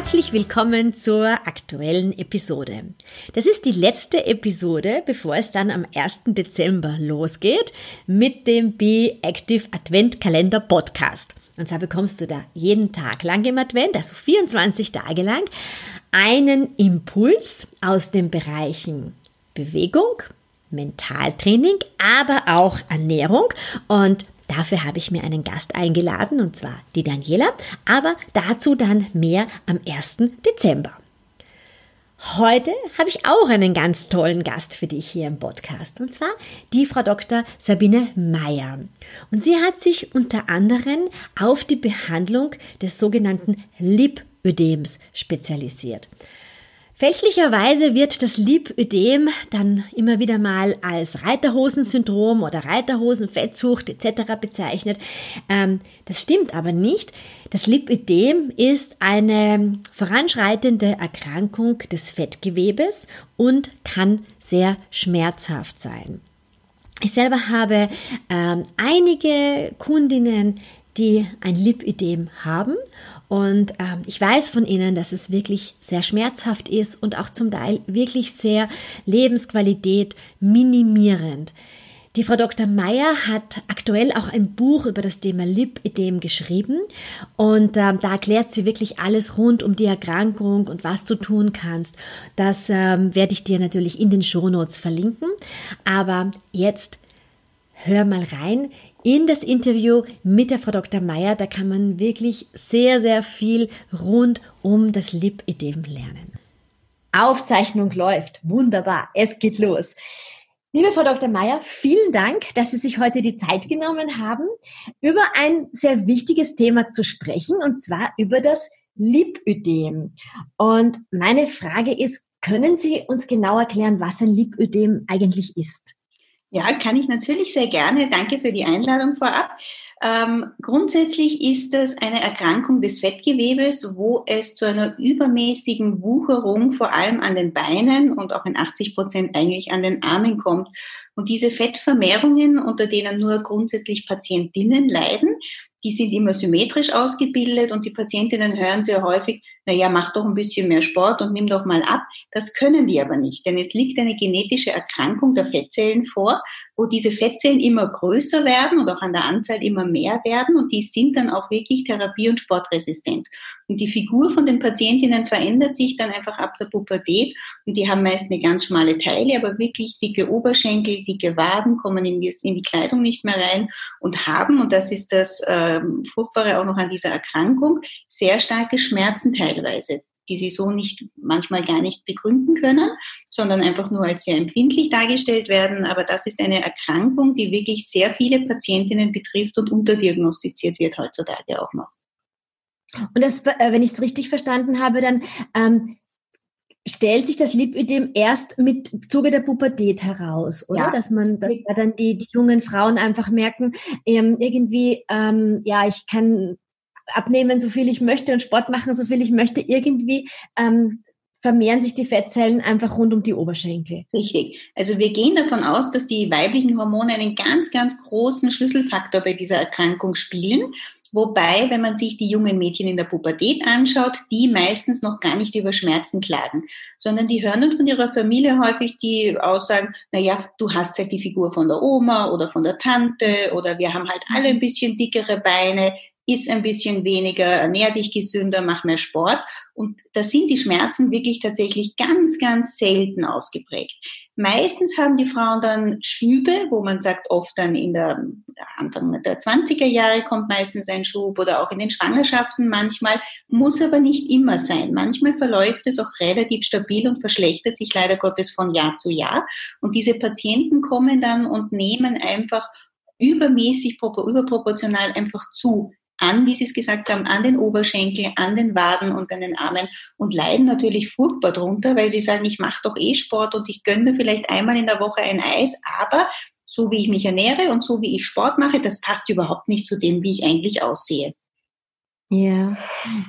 Herzlich willkommen zur aktuellen Episode. Das ist die letzte Episode, bevor es dann am 1. Dezember losgeht mit dem Be Active Adventkalender Podcast. Und zwar bekommst du da jeden Tag lang im Advent, also 24 Tage lang, einen Impuls aus den Bereichen Bewegung, Mentaltraining, aber auch Ernährung. Und Dafür habe ich mir einen Gast eingeladen, und zwar die Daniela, aber dazu dann mehr am 1. Dezember. Heute habe ich auch einen ganz tollen Gast für dich hier im Podcast, und zwar die Frau Dr. Sabine Meyer. Und sie hat sich unter anderem auf die Behandlung des sogenannten Lipödems spezialisiert. Fälschlicherweise wird das Lipödem dann immer wieder mal als Reiterhosensyndrom oder Reiterhosenfettsucht etc. bezeichnet. Ähm, das stimmt aber nicht. Das Lipödem ist eine voranschreitende Erkrankung des Fettgewebes und kann sehr schmerzhaft sein. Ich selber habe ähm, einige Kundinnen, die ein Lipödem haben und ähm, ich weiß von Ihnen, dass es wirklich sehr schmerzhaft ist und auch zum Teil wirklich sehr Lebensqualität minimierend. Die Frau Dr. Meyer hat aktuell auch ein Buch über das Thema Lipödem geschrieben und ähm, da erklärt sie wirklich alles rund um die Erkrankung und was du tun kannst. Das ähm, werde ich dir natürlich in den Shownotes verlinken. Aber jetzt hör mal rein in das Interview mit der Frau Dr. Meyer. Da kann man wirklich sehr, sehr viel rund um das Lipidem lernen. Aufzeichnung läuft. Wunderbar. Es geht los. Liebe Frau Dr. Meyer, vielen Dank, dass Sie sich heute die Zeit genommen haben, über ein sehr wichtiges Thema zu sprechen, und zwar über das Lipödem. Und meine Frage ist, können Sie uns genau erklären, was ein Lipödem eigentlich ist? Ja, kann ich natürlich sehr gerne. Danke für die Einladung vorab. Ähm, grundsätzlich ist das eine Erkrankung des Fettgewebes, wo es zu einer übermäßigen Wucherung vor allem an den Beinen und auch in 80 Prozent eigentlich an den Armen kommt. Und diese Fettvermehrungen, unter denen nur grundsätzlich Patientinnen leiden, die sind immer symmetrisch ausgebildet und die Patientinnen hören sehr häufig, na ja, mach doch ein bisschen mehr Sport und nimm doch mal ab. Das können die aber nicht, denn es liegt eine genetische Erkrankung der Fettzellen vor, wo diese Fettzellen immer größer werden und auch an der Anzahl immer mehr werden und die sind dann auch wirklich therapie- und sportresistent. Und die Figur von den Patientinnen verändert sich dann einfach ab der Pubertät und die haben meist eine ganz schmale Teile, aber wirklich dicke Oberschenkel, dicke Waden, kommen in die, in die Kleidung nicht mehr rein und haben, und das ist das äh, Furchtbare auch noch an dieser Erkrankung, sehr starke Schmerzen teilweise die sie so nicht manchmal gar nicht begründen können, sondern einfach nur als sehr empfindlich dargestellt werden. Aber das ist eine Erkrankung, die wirklich sehr viele Patientinnen betrifft und unterdiagnostiziert wird heutzutage auch noch. Und das, äh, wenn ich es richtig verstanden habe, dann ähm, stellt sich das Lipödem erst mit Zuge der Pubertät heraus, oder? Ja. Dass man dass dann die, die jungen Frauen einfach merken, ähm, irgendwie, ähm, ja, ich kann abnehmen, so viel ich möchte und Sport machen, so viel ich möchte. Irgendwie ähm, vermehren sich die Fettzellen einfach rund um die Oberschenkel. Richtig. Also wir gehen davon aus, dass die weiblichen Hormone einen ganz, ganz großen Schlüsselfaktor bei dieser Erkrankung spielen. Wobei, wenn man sich die jungen Mädchen in der Pubertät anschaut, die meistens noch gar nicht über Schmerzen klagen, sondern die hören dann von ihrer Familie häufig die Aussagen, na ja, du hast halt die Figur von der Oma oder von der Tante oder wir haben halt alle ein bisschen dickere Beine, iss ein bisschen weniger, ernähr dich gesünder, mach mehr Sport. Und da sind die Schmerzen wirklich tatsächlich ganz, ganz selten ausgeprägt. Meistens haben die Frauen dann Schübe, wo man sagt, oft dann in der Anfang der 20er Jahre kommt meistens ein Schub oder auch in den Schwangerschaften manchmal, muss aber nicht immer sein. Manchmal verläuft es auch relativ stabil und verschlechtert sich leider Gottes von Jahr zu Jahr. Und diese Patienten kommen dann und nehmen einfach übermäßig, überproportional einfach zu an, wie Sie es gesagt haben, an den Oberschenkeln, an den Waden und an den Armen und leiden natürlich furchtbar drunter, weil sie sagen, ich mache doch eh Sport und ich gönne mir vielleicht einmal in der Woche ein Eis, aber so wie ich mich ernähre und so wie ich Sport mache, das passt überhaupt nicht zu dem, wie ich eigentlich aussehe. Ja.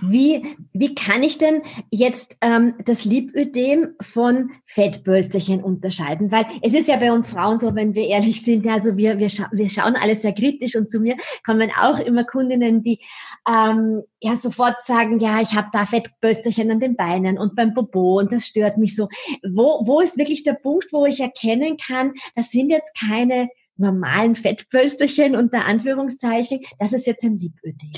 Wie, wie kann ich denn jetzt ähm, das Lipödem von Fettbölsterchen unterscheiden? Weil es ist ja bei uns Frauen so, wenn wir ehrlich sind, also wir, wir, scha wir schauen alles sehr kritisch und zu mir kommen auch immer Kundinnen, die ähm, ja sofort sagen, ja, ich habe da Fettbölsterchen an den Beinen und beim Popo und das stört mich so. Wo, wo ist wirklich der Punkt, wo ich erkennen kann, das sind jetzt keine normalen Fettpölsterchen unter Anführungszeichen, das ist jetzt ein Lipödem.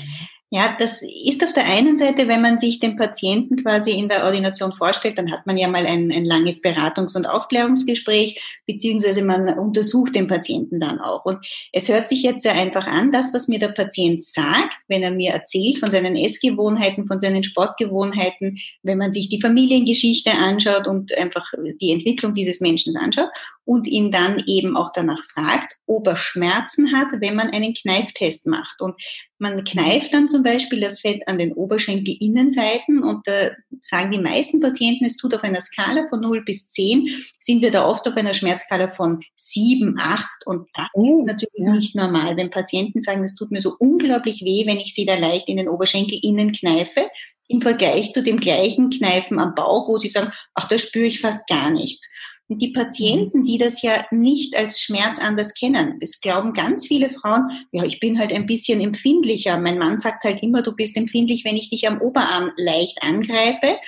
Ja, das ist auf der einen Seite, wenn man sich den Patienten quasi in der Ordination vorstellt, dann hat man ja mal ein, ein langes Beratungs- und Aufklärungsgespräch, beziehungsweise man untersucht den Patienten dann auch. Und es hört sich jetzt sehr einfach an, das, was mir der Patient sagt, wenn er mir erzählt von seinen Essgewohnheiten, von seinen Sportgewohnheiten, wenn man sich die Familiengeschichte anschaut und einfach die Entwicklung dieses Menschen anschaut und ihn dann eben auch danach fragt, ob er Schmerzen hat, wenn man einen Kneiftest macht. Und man kneift dann zum Beispiel das Fett an den Oberschenkelinnenseiten und da sagen die meisten Patienten, es tut auf einer Skala von 0 bis 10, sind wir da oft auf einer Schmerzskala von 7, 8 und das oh, ist natürlich ja. nicht normal. Wenn Patienten sagen, es tut mir so unglaublich weh, wenn ich sie da leicht in den Oberschenkelinnen kneife, im Vergleich zu dem gleichen Kneifen am Bauch, wo sie sagen, ach, da spüre ich fast gar nichts. Und die Patienten, die das ja nicht als Schmerz anders kennen, es glauben ganz viele Frauen, ja, ich bin halt ein bisschen empfindlicher. Mein Mann sagt halt immer, du bist empfindlich, wenn ich dich am Oberarm leicht angreife.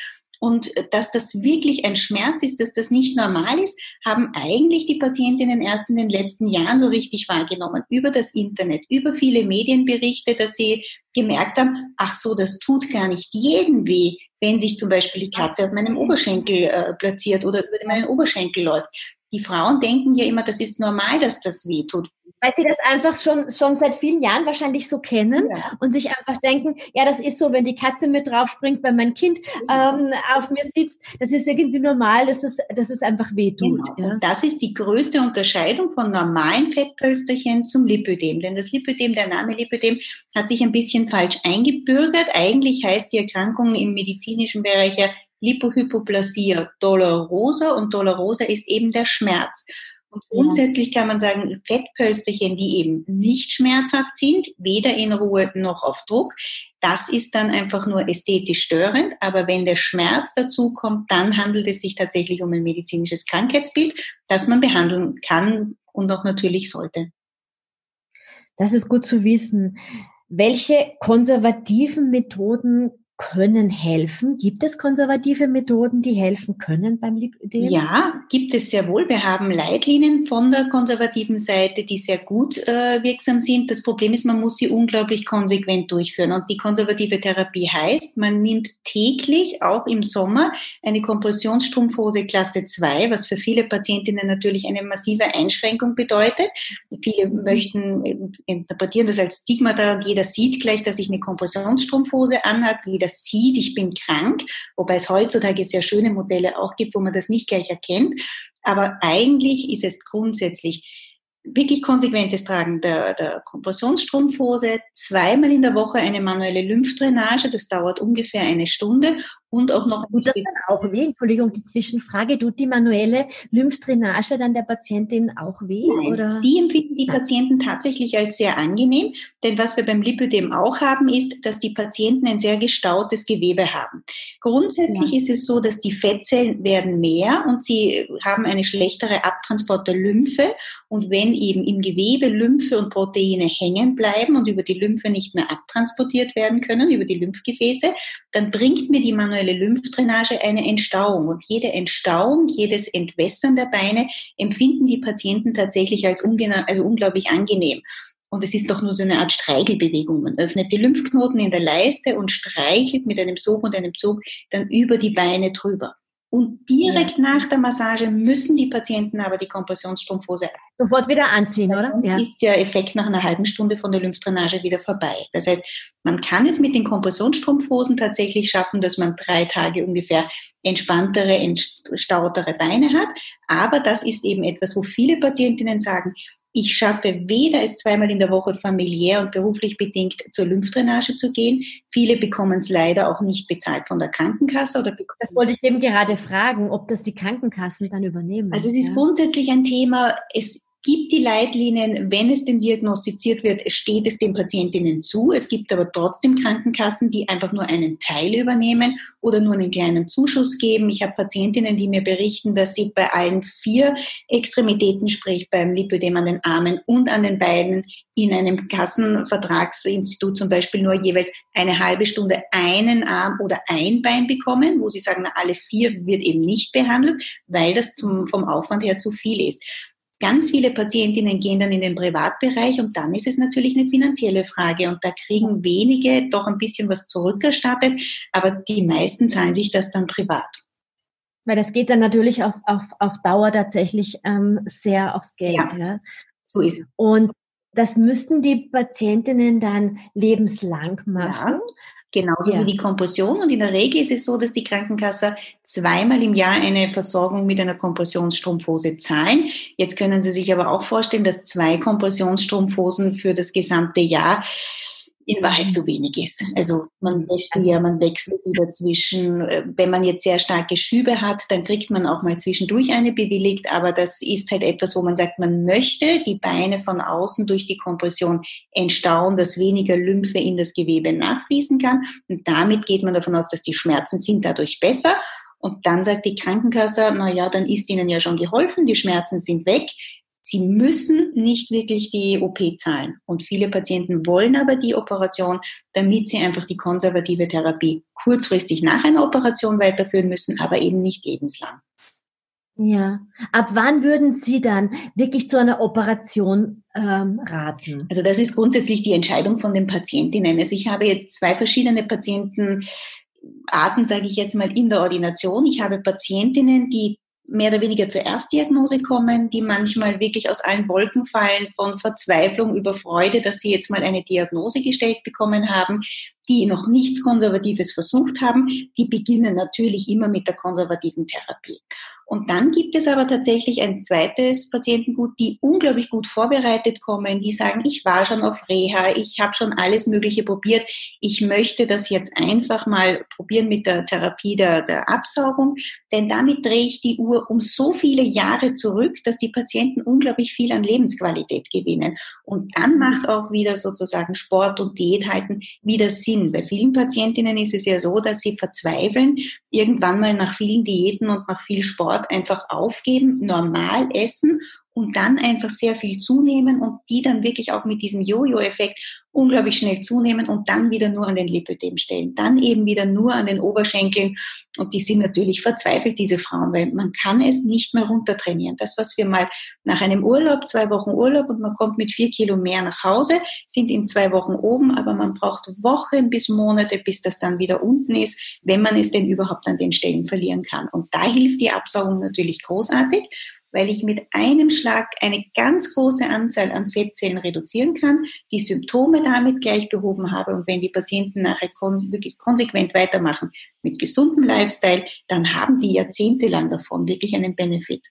Und dass das wirklich ein Schmerz ist, dass das nicht normal ist, haben eigentlich die Patientinnen erst in den letzten Jahren so richtig wahrgenommen. Über das Internet, über viele Medienberichte, dass sie gemerkt haben, ach so, das tut gar nicht jeden weh, wenn sich zum Beispiel die Katze auf meinem Oberschenkel äh, platziert oder über meinen Oberschenkel läuft. Die Frauen denken ja immer, das ist normal, dass das weh tut. Weil sie das einfach schon, schon seit vielen Jahren wahrscheinlich so kennen ja. und sich einfach denken, ja, das ist so, wenn die Katze mit drauf springt, wenn mein Kind ähm, auf mir sitzt, das ist irgendwie normal, dass es, dass es einfach wehtut. Genau. Ja. das ist die größte Unterscheidung von normalen Fettpölsterchen zum Lipödem. Denn das Lipödem, der Name Lipödem, hat sich ein bisschen falsch eingebürgert. Eigentlich heißt die Erkrankung im medizinischen Bereich ja Lipohypoplasie dolorosa und dolorosa ist eben der Schmerz. Und grundsätzlich kann man sagen, Fettpölsterchen, die eben nicht schmerzhaft sind, weder in Ruhe noch auf Druck, das ist dann einfach nur ästhetisch störend. Aber wenn der Schmerz dazu kommt, dann handelt es sich tatsächlich um ein medizinisches Krankheitsbild, das man behandeln kann und auch natürlich sollte. Das ist gut zu wissen. Welche konservativen Methoden können helfen? Gibt es konservative Methoden, die helfen können beim Lipödem? Ja, gibt es sehr wohl. Wir haben Leitlinien von der konservativen Seite, die sehr gut äh, wirksam sind. Das Problem ist, man muss sie unglaublich konsequent durchführen. Und die konservative Therapie heißt, man nimmt täglich, auch im Sommer, eine Kompressionsstrumpfhose Klasse 2, was für viele Patientinnen natürlich eine massive Einschränkung bedeutet. Viele möchten äh, interpretieren das als Stigmata und jeder sieht gleich, dass ich eine Kompressionsstrumpfhose anhat. Jeder das sieht, ich bin krank, wobei es heutzutage sehr schöne Modelle auch gibt, wo man das nicht gleich erkennt. Aber eigentlich ist es grundsätzlich wirklich konsequentes Tragen der, der Kompressionsstrumpfhose, zweimal in der Woche eine manuelle Lymphdrainage, das dauert ungefähr eine Stunde und auch noch. Tut das dann auch weh? Entschuldigung, die Zwischenfrage. Tut die manuelle Lymphdrainage dann der Patientin auch weh? Nein, oder? Die empfinden die Patienten tatsächlich als sehr angenehm, denn was wir beim Lipödem auch haben, ist, dass die Patienten ein sehr gestautes Gewebe haben. Grundsätzlich ja. ist es so, dass die Fettzellen werden mehr und sie haben eine schlechtere Abtransport der Lymphe und wenn eben im Gewebe Lymphe und Proteine hängen bleiben und über die Lymphe nicht mehr abtransportiert werden können, über die Lymphgefäße, dann bringt mir die manuelle Lymphdrainage eine Entstauung. Und jede Entstauung, jedes Entwässern der Beine empfinden die Patienten tatsächlich als also unglaublich angenehm. Und es ist doch nur so eine Art Streichelbewegung. Man öffnet die Lymphknoten in der Leiste und streichelt mit einem Sog und einem Zug dann über die Beine drüber. Und direkt ja. nach der Massage müssen die Patienten aber die Kompressionsstrumpfhose sofort wieder anziehen, oder? Sonst ja. ist der Effekt nach einer halben Stunde von der Lymphdrainage wieder vorbei. Das heißt, man kann es mit den Kompressionsstrumpfhosen tatsächlich schaffen, dass man drei Tage ungefähr entspanntere, entstautere Beine hat. Aber das ist eben etwas, wo viele Patientinnen sagen, Ich schaffe weder es zweimal in der Woche familiär und beruflich bedingt zur Lymphdrainage zu gehen. Viele bekommen es leider auch nicht bezahlt von der Krankenkasse oder Das wollte ich eben gerade fragen, ob das die Krankenkassen dann übernehmen. Also es ist ja. grundsätzlich ein Thema, es gibt die Leitlinien, wenn es denn diagnostiziert wird, steht es den Patientinnen zu. Es gibt aber trotzdem Krankenkassen, die einfach nur einen Teil übernehmen oder nur einen kleinen Zuschuss geben. Ich habe Patientinnen, die mir berichten, dass sie bei allen vier Extremitäten, sprich beim Lipödem an den Armen und an den Beinen, in einem Kassenvertragsinstitut zum Beispiel nur jeweils eine halbe Stunde einen Arm oder ein Bein bekommen, wo sie sagen, na, alle vier wird eben nicht behandelt, weil das zum, vom Aufwand her zu viel ist. Ganz viele Patientinnen gehen dann in den Privatbereich und dann ist es natürlich eine finanzielle Frage und da kriegen wenige doch ein bisschen was zurückerstattet, aber die meisten zahlen sich das dann privat. Weil das geht dann natürlich auf, auf, auf Dauer tatsächlich ähm, sehr aufs Geld. Ja, ja. So ist es. Und das müssten die Patientinnen dann lebenslang machen. Ja. Genauso ja. wie die Kompression. Und in der Regel ist es so, dass die Krankenkasse zweimal im Jahr eine Versorgung mit einer Kompressionsstrumpfhose zahlen. Jetzt können Sie sich aber auch vorstellen, dass zwei Kompressionsstrumpfhosen für das gesamte Jahr in Wahrheit zu wenig ist. Also man wäscht die ja, man wechselt die dazwischen. Äh, wenn man jetzt sehr starke Schübe hat, dann kriegt man auch mal zwischendurch eine bewilligt, aber das ist halt etwas, wo man sagt, man möchte die Beine von außen durch die Kompression entstauen, dass weniger Lymphe in das Gewebe nachfließen kann. Und damit geht man davon aus, dass die Schmerzen sind dadurch besser. Und dann sagt die Krankenkasse, na ja, dann ist Ihnen ja schon geholfen, die Schmerzen sind weg. Sie müssen nicht wirklich die OP zahlen. Und viele Patienten wollen aber die Operation, damit sie einfach die konservative Therapie kurzfristig nach einer Operation weiterführen müssen, aber eben nicht lebenslang. Ja. Ab wann würden Sie dann wirklich zu einer Operation ähm, raten? Also das ist grundsätzlich die Entscheidung von den Patientinnen. Also ich habe jetzt zwei verschiedene Patientenarten, sage ich jetzt mal, in der Ordination. Ich habe Patientinnen, die mehr oder weniger zur Erstdiagnose kommen, die manchmal wirklich aus allen Wolken fallen, von Verzweiflung über Freude, dass sie jetzt mal eine Diagnose gestellt bekommen haben, die noch nichts Konservatives versucht haben, die beginnen natürlich immer mit der konservativen Therapie. Und dann gibt es aber tatsächlich ein zweites Patientengut, die unglaublich gut vorbereitet kommen, die sagen, ich war schon auf Reha, ich habe schon alles Mögliche probiert, ich möchte das jetzt einfach mal probieren mit der Therapie der, der Absaugung, denn damit drehe ich die Uhr um so viele Jahre zurück, dass die Patienten unglaublich viel an Lebensqualität gewinnen. Und dann macht auch wieder sozusagen Sport und Diät halten wieder Sinn. Bei vielen Patientinnen ist es ja so, dass sie verzweifeln, irgendwann mal nach vielen Diäten und nach viel Sport einfach aufgeben, normal essen und dann einfach sehr viel zunehmen und die dann wirklich auch mit diesem Jojo-Effekt unglaublich schnell zunehmen und dann wieder nur an den Lipödem stellen, dann eben wieder nur an den Oberschenkeln und die sind natürlich verzweifelt, diese Frauen, weil man kann es nicht mehr runtertrainieren. Das, was wir mal nach einem Urlaub, zwei Wochen Urlaub und man kommt mit vier Kilo mehr nach Hause, sind in zwei Wochen oben, aber man braucht Wochen bis Monate, bis das dann wieder unten ist, wenn man es denn überhaupt an den Stellen verlieren kann. Und da hilft die Absaugung natürlich großartig weil ich mit einem Schlag eine ganz große Anzahl an Fettzellen reduzieren kann, die Symptome damit gleich behoben habe und wenn die Patienten nachher kon wirklich konsequent weitermachen mit gesundem Lifestyle, dann haben die jahrzehntelang davon wirklich einen Benefit.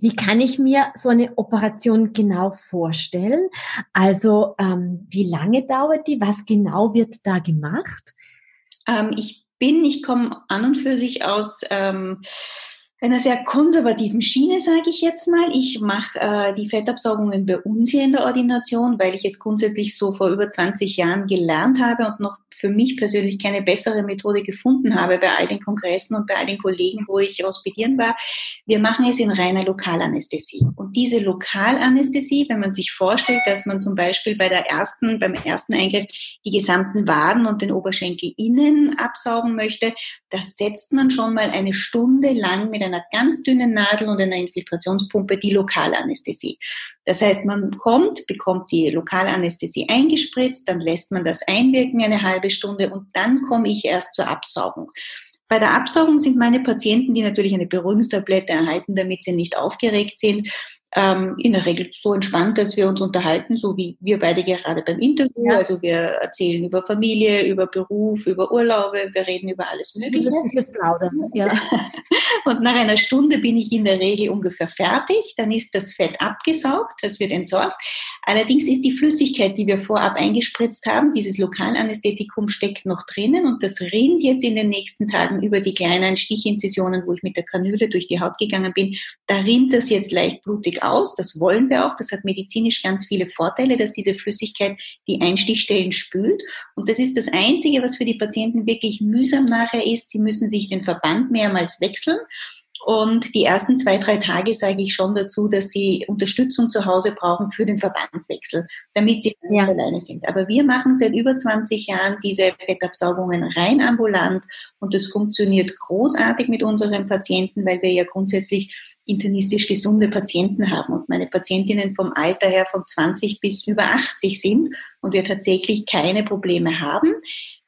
Wie kann ich mir so eine Operation genau vorstellen? Also ähm, wie lange dauert die? Was genau wird da gemacht? Ähm, ich bin, ich komme an und für sich aus ähm, einer sehr konservativen Schiene, sage ich jetzt mal. Ich mache äh, die Fettabsaugungen bei uns hier in der Ordination, weil ich es grundsätzlich so vor über 20 Jahren gelernt habe und noch für mich persönlich keine bessere Methode gefunden habe bei all den Kongressen und bei all den Kollegen, wo ich hospitieren war. Wir machen es in reiner Lokalanästhesie. Und diese Lokalanästhesie, wenn man sich vorstellt, dass man zum Beispiel bei der ersten, beim ersten Eingriff die gesamten Waden und den Oberschenkel innen absaugen möchte, das setzt man schon mal eine Stunde lang mit einer ganz dünnen Nadel und einer Infiltrationspumpe die Lokalanästhesie. Das heißt, man kommt, bekommt die Lokalanästhesie eingespritzt, dann lässt man das einwirken eine halbe Stunde und dann komme ich erst zur Absaugung. Bei der Absaugung sind meine Patienten, die natürlich eine Beruhigungstablette erhalten, damit sie nicht aufgeregt sind, ähm, in der Regel so entspannt, dass wir uns unterhalten, so wie wir beide gerade beim Interview. Ja. Also wir erzählen über Familie, über Beruf, über Urlaube, wir reden über alles Mögliche. Ja. Und nach einer Stunde bin ich in der Regel ungefähr fertig. Dann ist das Fett abgesaugt, das wird entsorgt. Allerdings ist die Flüssigkeit, die wir vorab eingespritzt haben, dieses Lokalanästhetikum steckt noch drinnen und das rinnt jetzt in den nächsten Tagen über die kleinen Stichinzisionen, wo ich mit der Kanüle durch die Haut gegangen bin. Da rinnt das jetzt leicht blutig aus. Das wollen wir auch. Das hat medizinisch ganz viele Vorteile, dass diese Flüssigkeit die Einstichstellen spült. Und das ist das Einzige, was für die Patienten wirklich mühsam nachher ist. Sie müssen sich den Verband mehrmals wechseln. Und die ersten zwei, drei Tage sage ich schon dazu, dass sie Unterstützung zu Hause brauchen für den Verbandwechsel, damit sie ja. alleine sind. Aber wir machen seit über 20 Jahren diese Fettabsaugungen rein ambulant und das funktioniert großartig mit unseren Patienten, weil wir ja grundsätzlich internistisch gesunde Patienten haben und meine Patientinnen vom Alter her von 20 bis über 80 sind und wir tatsächlich keine Probleme haben.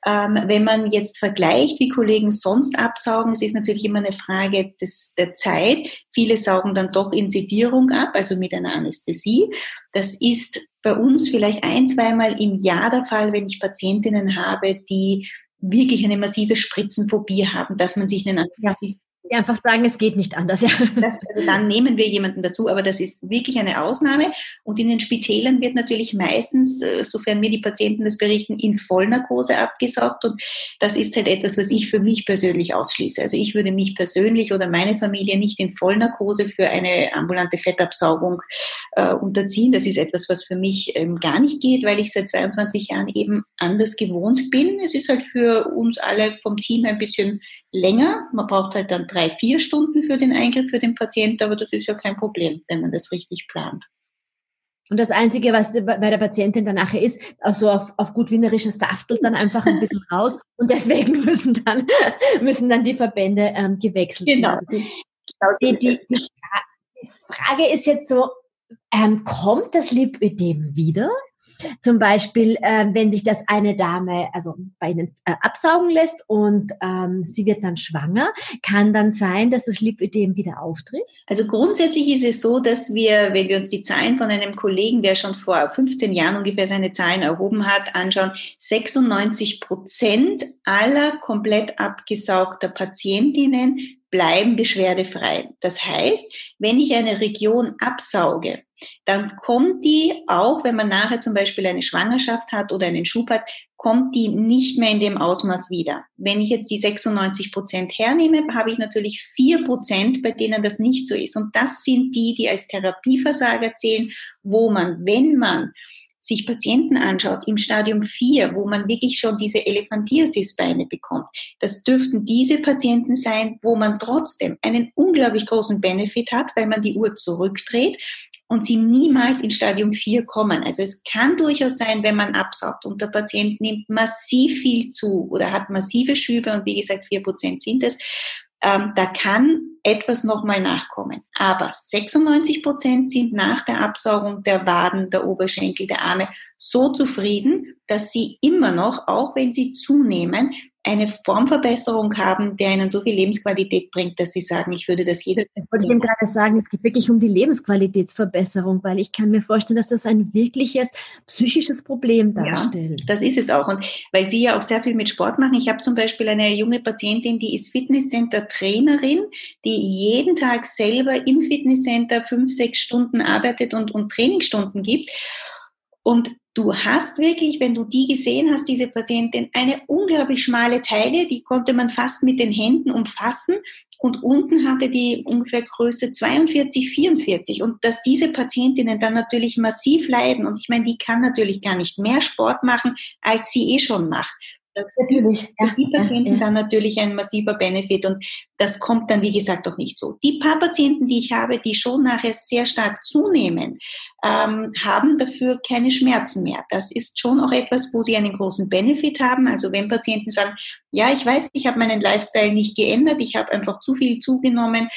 Ähm, wenn man jetzt vergleicht, wie Kollegen sonst absaugen, es ist natürlich immer eine Frage des, der Zeit. Viele saugen dann doch in Sedierung ab, also mit einer Anästhesie. Das ist bei uns vielleicht ein, zweimal im Jahr der Fall, wenn ich Patientinnen habe, die wirklich eine massive Spritzenphobie haben, dass man sich einen Anästhesisten einfach sagen, es geht nicht anders. Ja. Das, also dann nehmen wir jemanden dazu, aber das ist wirklich eine Ausnahme. Und in den Spitälern wird natürlich meistens, äh, sofern mir die Patienten das berichten, in Vollnarkose abgesaugt. Und das ist halt etwas, was ich für mich persönlich ausschließe. Also ich würde mich persönlich oder meine Familie nicht in Vollnarkose für eine ambulante Fettabsaugung äh, unterziehen. Das ist etwas, was für mich ähm, gar nicht geht, weil ich seit 22 Jahren eben anders gewohnt bin. Es ist halt für uns alle vom Team ein bisschen länger. Man braucht halt dann drei, vier Stunden für den Eingriff für den Patienten, aber das ist ja kein Problem, wenn man das richtig plant. Und das Einzige, was bei der Patientin dann nachher ist, also auf, auf gut wienerisches saftelt dann einfach ein bisschen raus und deswegen müssen dann, müssen dann die Verbände ähm, gewechselt genau. werden. Genau. Die, die, die, die Frage ist jetzt so, ähm, kommt das Lipödem wieder? Zum Beispiel, äh, wenn sich das eine Dame also bei Ihnen äh, absaugen lässt und ähm, sie wird dann schwanger, kann dann sein, dass das Lipödem wieder auftritt? Also grundsätzlich ist es so, dass wir, wenn wir uns die Zahlen von einem Kollegen, der schon vor 15 Jahren ungefähr seine Zahlen erhoben hat, anschauen, 96 Prozent aller komplett abgesaugter Patientinnen bleiben beschwerdefrei. Das heißt, wenn ich eine Region absauge, dann kommt die, auch wenn man nachher zum Beispiel eine Schwangerschaft hat oder einen Schub hat, kommt die nicht mehr in dem Ausmaß wieder. Wenn ich jetzt die 96 Prozent hernehme, habe ich natürlich vier Prozent, bei denen das nicht so ist. Und das sind die, die als Therapieversager zählen, wo man, wenn man sich Patienten anschaut im Stadium 4, wo man wirklich schon diese Elefantiasis-Beine bekommt, das dürften diese Patienten sein, wo man trotzdem einen unglaublich großen Benefit hat, weil man die Uhr zurückdreht und sie niemals in Stadium 4 kommen. Also es kann durchaus sein, wenn man absaugt und der Patient nimmt massiv viel zu oder hat massive Schübe und wie gesagt, 4% sind es, ähm, da kann etwas nochmal nachkommen. Aber 96 Prozent sind nach der Absaugung der Waden, der Oberschenkel, der Arme so zufrieden, dass sie immer noch, auch wenn sie zunehmen, eine Formverbesserung haben, der ihnen so viel Lebensqualität bringt, dass sie sagen, ich würde das jeder. Das wollte ich eben gerade sagen, es geht wirklich um die Lebensqualitätsverbesserung, weil ich kann mir vorstellen, dass das ein wirkliches psychisches Problem darstellt. Ja, das ist es auch. Und weil Sie ja auch sehr viel mit Sport machen, ich habe zum Beispiel eine junge Patientin, die ist Fitnesscenter-Trainerin, die jeden Tag selber im Fitnesscenter fünf, sechs Stunden arbeitet und, und Trainingsstunden gibt. Und Du hast wirklich, wenn du die gesehen hast, diese Patientin, eine unglaublich schmale Teile, die konnte man fast mit den Händen umfassen. Und unten hatte die ungefähr Größe 42, 44 und dass diese Patientinnen dann natürlich massiv leiden. Und ich meine, die kann natürlich gar nicht mehr Sport machen, als sie eh schon macht. Das natürlich, ist für die Patienten ja, ja. dann natürlich ein massiver Benefit und das kommt dann, wie gesagt, auch nicht so. Die paar Patienten, die ich habe, die schon nachher sehr stark zunehmen, ähm, haben dafür keine Schmerzen mehr. Das ist schon auch etwas, wo sie einen großen Benefit haben. Also wenn Patienten sagen, ja, ich weiß, ich habe meinen Lifestyle nicht geändert, ich habe einfach zu viel zugenommen,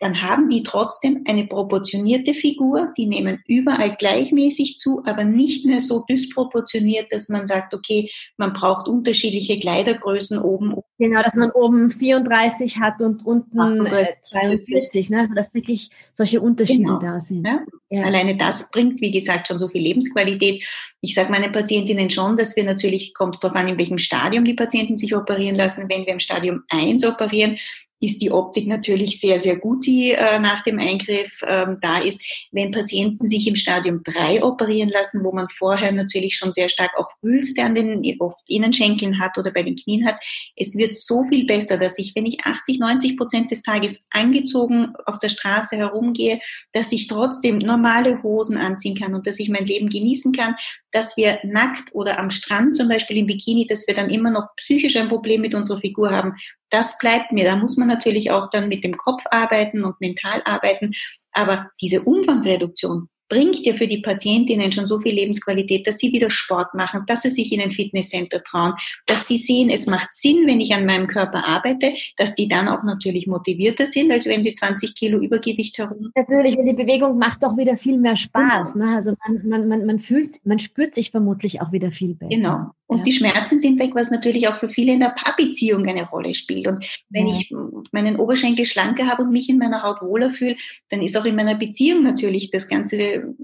dann haben die trotzdem eine proportionierte Figur, die nehmen überall gleichmäßig zu, aber nicht mehr so disproportioniert, dass man sagt, okay, man braucht unterschiedliche Kleidergrößen oben. Genau, dass man oben 34 hat und unten 38, 42, ne? dass wirklich solche Unterschiede genau. da sind. Ja? Ja. Alleine das bringt, wie gesagt, schon so viel Lebensqualität. Ich sage meinen Patientinnen schon, dass wir natürlich, kommt es darauf an, in welchem Stadium die Patienten sich operieren lassen. Wenn wir im Stadium 1 operieren, ist die Optik natürlich sehr, sehr gut, die äh, nach dem Eingriff ähm, da ist. Wenn Patienten sich im Stadium 3 operieren lassen, wo man vorher natürlich schon sehr stark auch Wülste an den oft Innenschenkeln hat oder bei den Knien hat, es wird so viel besser, dass ich, wenn ich 80, 90 Prozent des Tages angezogen auf der Straße herumgehe, dass ich trotzdem normale Hosen anziehen kann und dass ich mein Leben genießen kann, dass wir nackt oder am Strand zum Beispiel im Bikini, dass wir dann immer noch psychisch ein Problem mit unserer Figur haben, das bleibt mir. Da muss man natürlich auch dann mit dem Kopf arbeiten und mental arbeiten. Aber diese Umfangreduktion, bringt ja für die Patientinnen schon so viel Lebensqualität, dass sie wieder Sport machen, dass sie sich in ein Fitnesscenter trauen, dass sie sehen, es macht Sinn, wenn ich an meinem Körper arbeite, dass die dann auch natürlich motivierter sind, als wenn sie 20 Kilo Übergewicht herum. Natürlich, und die Bewegung macht doch wieder viel mehr Spaß. Genau. Ne? Also man, man, man, man fühlt, man spürt sich vermutlich auch wieder viel besser. Genau. Und ja. die Schmerzen sind weg, was natürlich auch für viele in der Paarbeziehung eine Rolle spielt. Und wenn ja. ich meinen Oberschenkel schlanker habe und mich in meiner Haut wohler fühle, dann ist auch in meiner Beziehung natürlich das ganze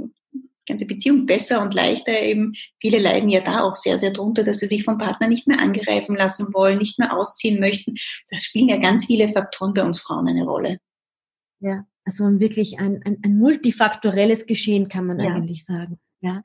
ganze Beziehung besser und leichter. Eben viele leiden ja da auch sehr, sehr drunter, dass sie sich vom Partner nicht mehr angreifen lassen wollen, nicht mehr ausziehen möchten. Das spielen ja ganz viele Faktoren bei uns Frauen eine Rolle. Ja, also wirklich ein, ein, ein multifaktorelles Geschehen, kann man ja. eigentlich sagen. Ja.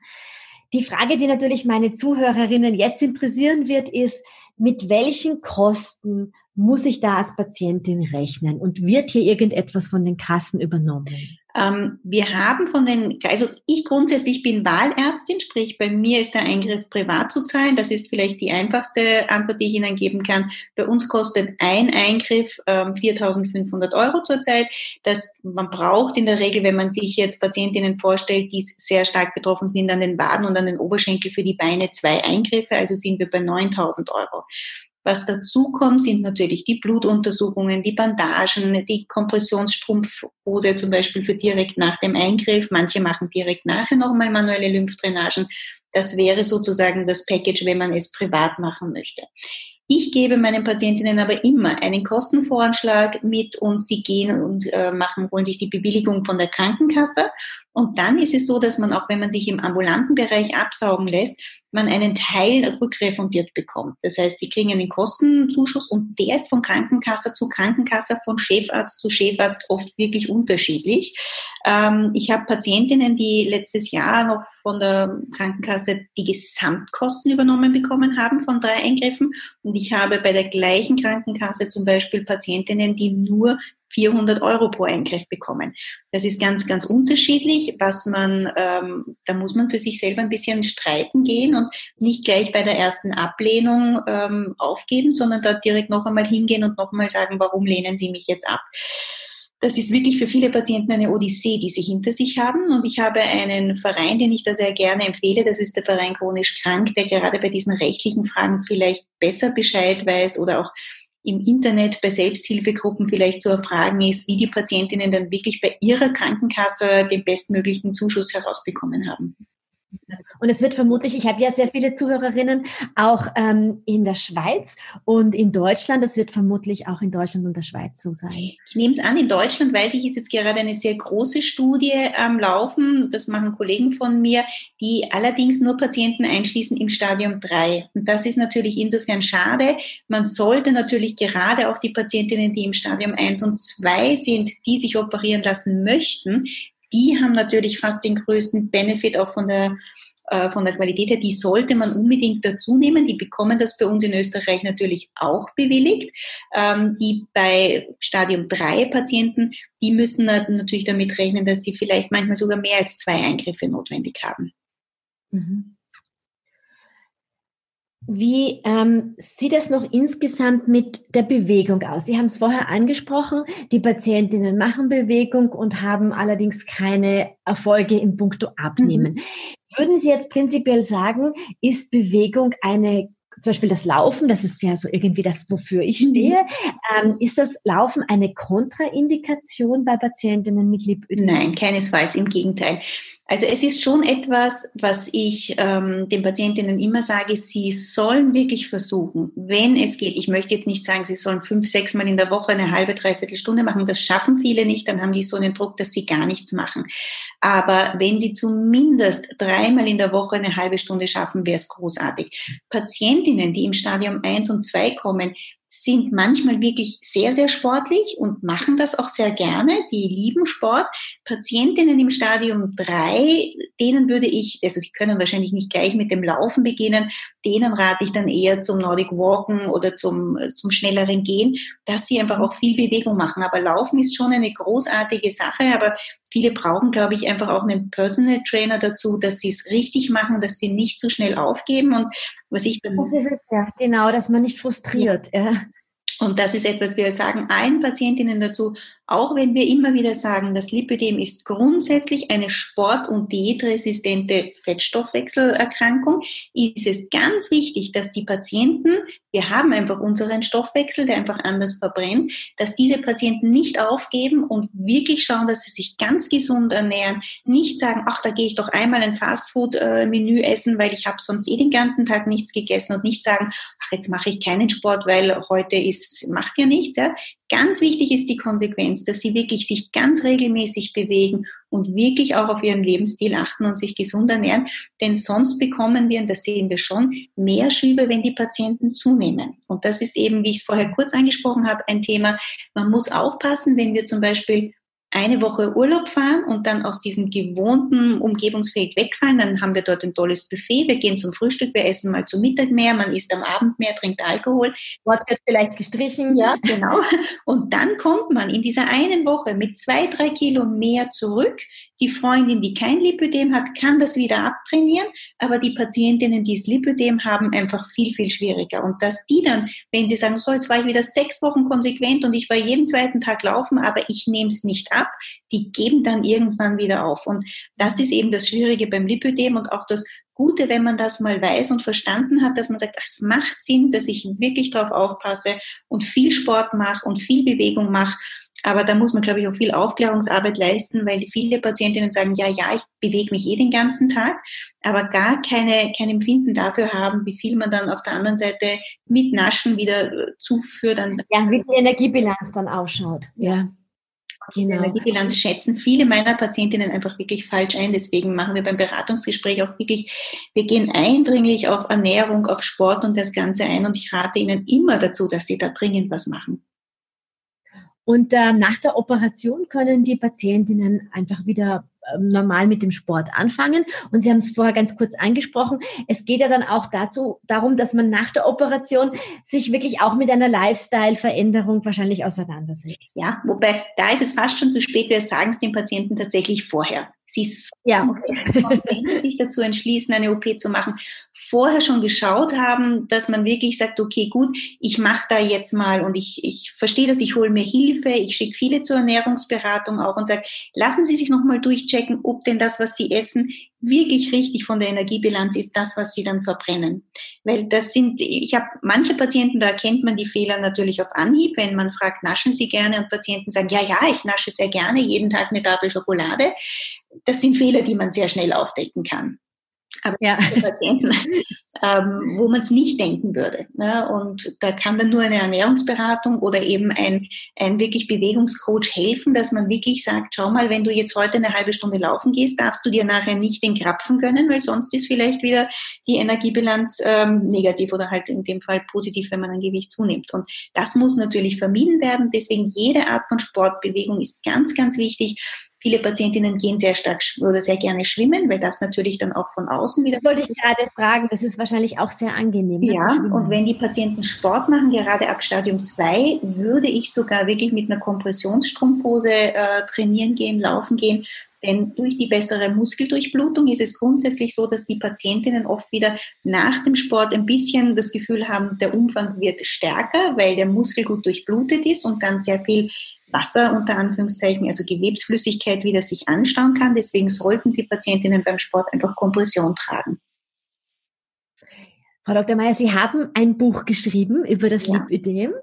Die Frage, die natürlich meine Zuhörerinnen jetzt interessieren wird, ist, mit welchen Kosten muss ich da als Patientin rechnen und wird hier irgendetwas von den Kassen übernommen? Ähm, wir haben von den, also ich grundsätzlich bin Wahlärztin, sprich bei mir ist der Eingriff privat zu zahlen. Das ist vielleicht die einfachste Antwort, die ich Ihnen geben kann. Bei uns kostet ein Eingriff ähm, 4.500 Euro zurzeit. Das man braucht in der Regel, wenn man sich jetzt Patientinnen vorstellt, die sehr stark betroffen sind an den Waden und an den Oberschenkel für die Beine, zwei Eingriffe. Also sind wir bei 9.000 Euro. Was dazu kommt, sind natürlich die Blutuntersuchungen, die Bandagen, die Kompressionsstrumpfhose zum Beispiel für direkt nach dem Eingriff. Manche machen direkt nachher nochmal manuelle Lymphdrainagen. Das wäre sozusagen das Package, wenn man es privat machen möchte. Ich gebe meinen Patientinnen aber immer einen Kostenvoranschlag mit und sie gehen und äh, machen, holen sich die Bewilligung von der Krankenkasse. Und dann ist es so, dass man auch, wenn man sich im ambulanten Bereich absaugen lässt, man einen Teil rückrefundiert bekommt. Das heißt, sie kriegen einen Kostenzuschuss und der ist von Krankenkasse zu Krankenkasse, von Chefarzt zu Chefarzt oft wirklich unterschiedlich. Ähm, ich habe Patientinnen, die letztes Jahr noch von der Krankenkasse die Gesamtkosten übernommen bekommen haben von drei Eingriffen und ich habe bei der gleichen Krankenkasse zum Beispiel Patientinnen, die nur 400 Euro pro Eingriff bekommen. Das ist ganz, ganz unterschiedlich, was man, ähm, da muss man für sich selber ein bisschen streiten gehen und nicht gleich bei der ersten Ablehnung ähm, aufgeben, sondern da direkt noch einmal hingehen und noch einmal sagen, warum lehnen Sie mich jetzt ab? Das ist wirklich für viele Patienten eine Odyssee, die sie hinter sich haben. Und ich habe einen Verein, den ich da sehr gerne empfehle. Das ist der Verein Chronisch Krank, der gerade bei diesen rechtlichen Fragen vielleicht besser Bescheid weiß oder auch im Internet bei Selbsthilfegruppen vielleicht zu erfragen ist, wie die Patientinnen dann wirklich bei ihrer Krankenkasse den bestmöglichen Zuschuss herausbekommen haben. Und es wird vermutlich, ich habe ja sehr viele Zuhörerinnen auch ähm, in der Schweiz und in Deutschland. Das wird vermutlich auch in Deutschland und der Schweiz so sein. Ich nehme es an, in Deutschland weiß ich, ist jetzt gerade eine sehr große Studie am Laufen. Das machen Kollegen von mir, die allerdings nur Patienten einschließen im Stadium 3. Und das ist natürlich insofern schade. Man sollte natürlich gerade auch die Patientinnen, die im Stadium 1 und 2 sind, die sich operieren lassen möchten, die haben natürlich fast den größten Benefit auch von der äh, von der Qualität her, die sollte man unbedingt dazu nehmen. Die bekommen das bei uns in Österreich natürlich auch bewilligt. Ähm, die bei Stadium 3 Patienten, die müssen natürlich damit rechnen, dass sie vielleicht manchmal sogar mehr als zwei Eingriffe notwendig haben. Mhm. Wie ähm, sieht es noch insgesamt mit der Bewegung aus? Sie haben es vorher angesprochen, die Patientinnen machen Bewegung und haben allerdings keine Erfolge im Punkto Abnehmen. Mhm. Würden Sie jetzt prinzipiell sagen, ist Bewegung eine zum Beispiel das Laufen, das ist ja so irgendwie das, wofür ich mhm. stehe. Ähm, ist das Laufen eine Kontraindikation bei Patientinnen mit Lipödem? Nein, keinesfalls, im Gegenteil. Also es ist schon etwas, was ich ähm, den Patientinnen immer sage, sie sollen wirklich versuchen, wenn es geht. Ich möchte jetzt nicht sagen, sie sollen fünf, sechs Mal in der Woche eine halbe, dreiviertel Stunde machen. Das schaffen viele nicht. Dann haben die so einen Druck, dass sie gar nichts machen. Aber wenn sie zumindest dreimal in der Woche eine halbe Stunde schaffen, wäre es großartig. Patientinnen, die im Stadium 1 und 2 kommen, sind manchmal wirklich sehr, sehr sportlich und machen das auch sehr gerne. Die lieben Sport. Patientinnen im Stadium 3, denen würde ich, also die können wahrscheinlich nicht gleich mit dem Laufen beginnen, denen rate ich dann eher zum Nordic Walken oder zum, zum schnelleren Gehen, dass sie einfach auch viel Bewegung machen. Aber Laufen ist schon eine großartige Sache, aber viele brauchen, glaube ich, einfach auch einen Personal Trainer dazu, dass sie es richtig machen, dass sie nicht zu schnell aufgeben und was ich das ist es ja, genau, dass man nicht frustriert. Ja. ja. Und das ist etwas, wir sagen allen Patientinnen dazu, auch wenn wir immer wieder sagen, das Lipödem ist grundsätzlich eine sport- und diätresistente Fettstoffwechselerkrankung, ist es ganz wichtig, dass die Patienten, wir haben einfach unseren Stoffwechsel, der einfach anders verbrennt, dass diese Patienten nicht aufgeben und wirklich schauen, dass sie sich ganz gesund ernähren, nicht sagen, ach, da gehe ich doch einmal ein Fastfood-Menü essen, weil ich habe sonst eh den ganzen Tag nichts gegessen und nicht sagen, ach, jetzt mache ich keinen Sport, weil heute ist, macht ja nichts. Ja. Ganz wichtig ist die Konsequenz, dass sie wirklich sich ganz regelmäßig bewegen und wirklich auch auf ihren Lebensstil achten und sich gesund ernähren. Denn sonst bekommen wir, und das sehen wir schon, mehr Schübe, wenn die Patienten zunehmen. Und das ist eben, wie ich es vorher kurz angesprochen habe, ein Thema. Man muss aufpassen, wenn wir zum Beispiel eine Woche Urlaub fahren und dann aus diesem gewohnten Umgebungsfeld wegfallen, dann haben wir dort ein tolles Buffet, wir gehen zum Frühstück, wir essen mal zum Mittag mehr, man isst am Abend mehr, trinkt Alkohol. Wort wird vielleicht gestrichen. Ja, genau. Und dann kommt man in dieser einen Woche mit zwei, drei Kilo mehr zurück, die Freundin, die kein Lipödem hat, kann das wieder abtrainieren, aber die Patientinnen, die das Lipödem haben, einfach viel, viel schwieriger. Und dass die dann, wenn sie sagen, so, jetzt war ich wieder sechs Wochen konsequent und ich war jeden zweiten Tag laufen, aber ich nehme es nicht ab, die geben dann irgendwann wieder auf. Und das ist eben das Schwierige beim Lipödem und auch das Gute, wenn man das mal weiß und verstanden hat, dass man sagt, es macht Sinn, dass ich wirklich darauf aufpasse und viel Sport mache und viel Bewegung mache aber da muss man, glaube ich, auch viel Aufklärungsarbeit leisten, weil viele Patientinnen sagen, ja, ja, ich bewege mich eh den ganzen Tag, aber gar keine, kein Empfinden dafür haben, wie viel man dann auf der anderen Seite mit Naschen wieder äh, zuführt. ja, wie die Energiebilanz dann ausschaut. Ja. Genau. Die Energiebilanz schätzen viele meiner Patientinnen einfach wirklich falsch ein. Deswegen machen wir beim Beratungsgespräch auch wirklich, wir gehen eindringlich auf Ernährung, auf Sport und das Ganze ein. Und ich rate Ihnen immer dazu, dass Sie da dringend was machen. Und äh, nach der Operation können die Patientinnen einfach wieder ähm, normal mit dem Sport anfangen. Und Sie haben es vorher ganz kurz angesprochen. Es geht ja dann auch dazu, darum, dass man nach der Operation sich wirklich auch mit einer Lifestyle-Veränderung wahrscheinlich auseinandersetzt. Ja, wobei da ist es fast schon zu spät. Wir sagen es den Patienten tatsächlich vorher. Sie ja. wenn sie sich dazu entschließen, eine OP zu machen, vorher schon geschaut haben, dass man wirklich sagt, okay, gut, ich mache da jetzt mal und ich, ich verstehe das, ich hole mir Hilfe, ich schicke viele zur Ernährungsberatung auch und sage, lassen Sie sich nochmal durchchecken, ob denn das, was Sie essen, wirklich richtig von der Energiebilanz ist das, was sie dann verbrennen. Weil das sind, ich habe manche Patienten, da erkennt man die Fehler natürlich auf Anhieb, wenn man fragt, naschen sie gerne und Patienten sagen, ja, ja, ich nasche sehr gerne, jeden Tag eine Tafel Schokolade. Das sind Fehler, die man sehr schnell aufdecken kann aber ja. Patienten, ähm, wo man es nicht denken würde. Ne? Und da kann dann nur eine Ernährungsberatung oder eben ein, ein wirklich Bewegungscoach helfen, dass man wirklich sagt, schau mal, wenn du jetzt heute eine halbe Stunde laufen gehst, darfst du dir nachher nicht den Krapfen gönnen, weil sonst ist vielleicht wieder die Energiebilanz ähm, negativ oder halt in dem Fall positiv, wenn man ein Gewicht zunimmt. Und das muss natürlich vermieden werden. Deswegen jede Art von Sportbewegung ist ganz, ganz wichtig. Viele Patientinnen gehen sehr stark oder sehr gerne schwimmen, weil das natürlich dann auch von außen wieder. Wollte ich gerade fragen, das ist wahrscheinlich auch sehr angenehm. Ne, ja, und wenn die Patienten Sport machen, gerade ab Stadium 2, würde ich sogar wirklich mit einer Kompressionsstrumpfhose äh, trainieren gehen, laufen gehen. Denn durch die bessere Muskeldurchblutung ist es grundsätzlich so, dass die Patientinnen oft wieder nach dem Sport ein bisschen das Gefühl haben, der Umfang wird stärker, weil der Muskel gut durchblutet ist und dann sehr viel Wasser unter Anführungszeichen, also Gewebsflüssigkeit wieder sich anstauen kann. Deswegen sollten die Patientinnen beim Sport einfach Kompression tragen. Frau Dr. Meyer, Sie haben ein Buch geschrieben über das ja. Lipödem.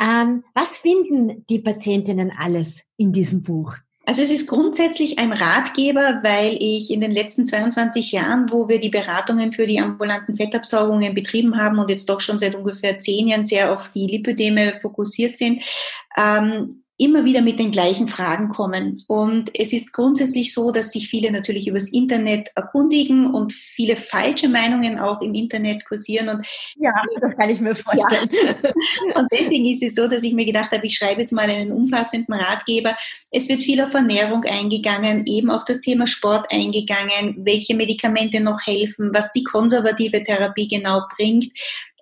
Ähm, was finden die Patientinnen alles in diesem Buch? Also es ist grundsätzlich ein Ratgeber, weil ich in den letzten 22 Jahren, wo wir die Beratungen für die ambulanten Fettabsaugungen betrieben haben und jetzt doch schon seit ungefähr zehn Jahren sehr auf die Lipödeme fokussiert sind, ähm, immer wieder mit den gleichen Fragen kommen. Und es ist grundsätzlich so, dass sich viele natürlich übers Internet erkundigen und viele falsche Meinungen auch im Internet kursieren. Und ja, das kann ich mir vorstellen. Ja. Und deswegen ist es so, dass ich mir gedacht habe, ich schreibe jetzt mal einen umfassenden Ratgeber. Es wird viel auf Ernährung eingegangen, eben auf das Thema Sport eingegangen, welche Medikamente noch helfen, was die konservative Therapie genau bringt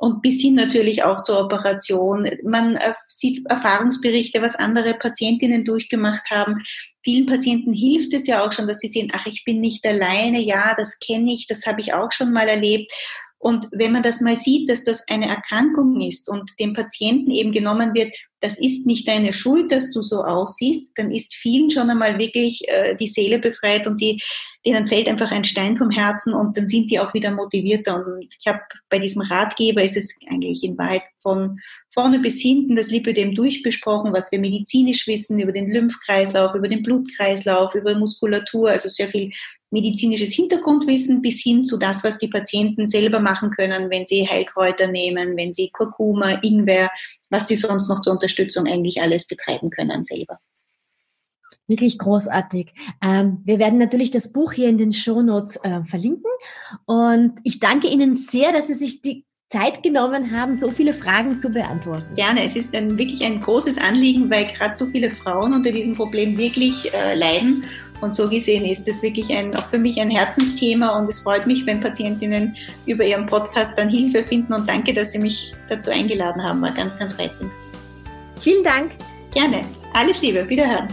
und bis hin natürlich auch zur Operation. Man äh, sieht Erfahrungsberichte, was andere Patientinnen durchgemacht haben. Vielen Patienten hilft es ja auch schon, dass sie sehen, ach, ich bin nicht alleine, ja, das kenne ich, das habe ich auch schon mal erlebt. Und wenn man das mal sieht, dass das eine Erkrankung ist und dem Patienten eben genommen wird, das ist nicht deine Schuld, dass du so aussiehst, dann ist vielen schon einmal wirklich äh, die Seele befreit und die, denen fällt einfach ein Stein vom Herzen und dann sind die auch wieder motivierter. Und ich habe bei diesem Ratgeber ist es eigentlich in Wahrheit von vorne bis hinten das Lipödem durchbesprochen, was wir medizinisch wissen über den Lymphkreislauf, über den Blutkreislauf, über Muskulatur, also sehr viel medizinisches Hintergrundwissen bis hin zu das, was die Patienten selber machen können, wenn sie Heilkräuter nehmen, wenn sie Kurkuma, Ingwer, was sie sonst noch zur Unterstützung eigentlich alles betreiben können selber. Wirklich großartig. Ähm, wir werden natürlich das Buch hier in den Show Notes äh, verlinken. Und ich danke Ihnen sehr, dass Sie sich die Zeit genommen haben, so viele Fragen zu beantworten. Gerne, es ist ein, wirklich ein großes Anliegen, weil gerade so viele Frauen unter diesem Problem wirklich äh, leiden. Und so gesehen ist es wirklich ein, auch für mich ein Herzensthema und es freut mich, wenn Patientinnen über Ihren Podcast dann Hilfe finden und danke, dass Sie mich dazu eingeladen haben. War ganz, ganz reizend. Vielen Dank. Gerne. Alles Liebe. Wiederhören.